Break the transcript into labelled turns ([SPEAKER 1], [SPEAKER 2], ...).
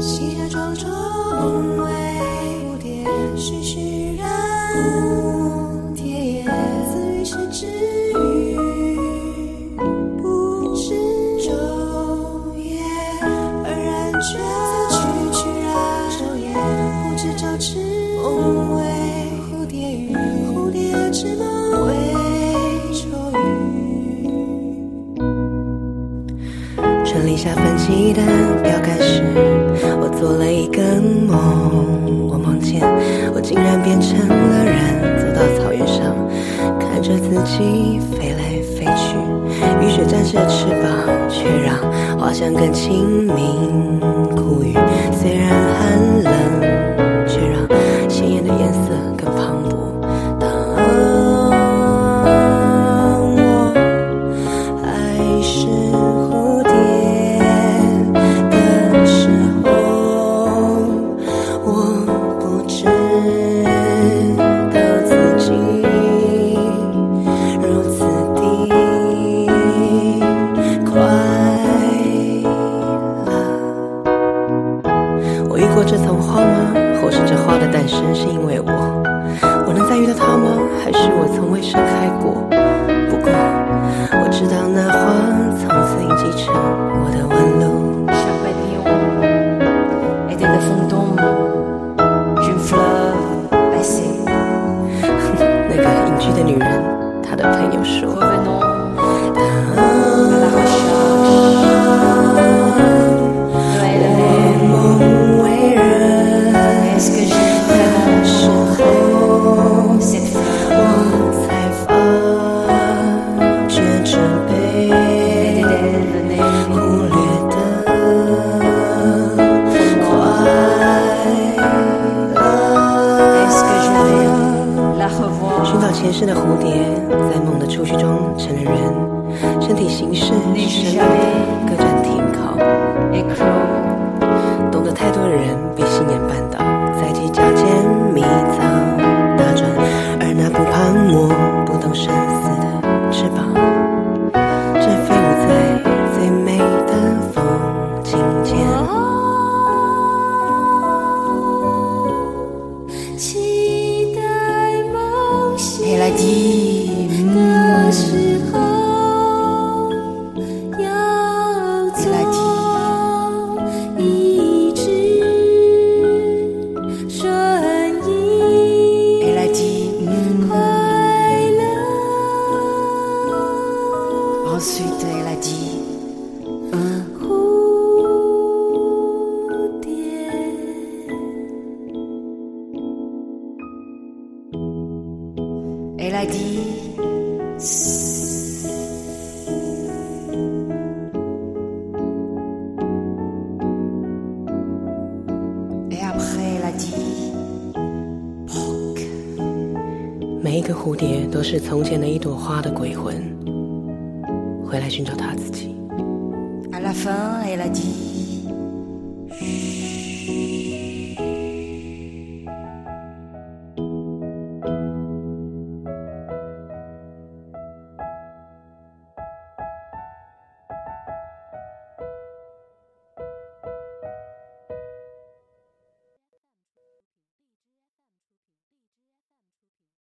[SPEAKER 1] 细叶桩桩
[SPEAKER 2] 下泛起的标杆时，我做了一个梦。我梦见我竟然变成了人，走到草原上，看着自己飞来飞去。雨水沾着翅膀，却让花香更亲民。苦雨虽然寒冷，是因为我。寻找前世的蝴蝶，在梦的触须中成了人，身体形式是生命的各站停靠。懂得太多的人被信念绊倒，
[SPEAKER 1] 要做一只顺应
[SPEAKER 3] Elle a dit
[SPEAKER 1] 快乐。
[SPEAKER 3] Ensuite elle a dit
[SPEAKER 1] 蝴蝶。
[SPEAKER 3] Elle a dit
[SPEAKER 2] 每一个蝴蝶都是从前的一朵花的鬼魂，回来寻找它自己。
[SPEAKER 3] La elle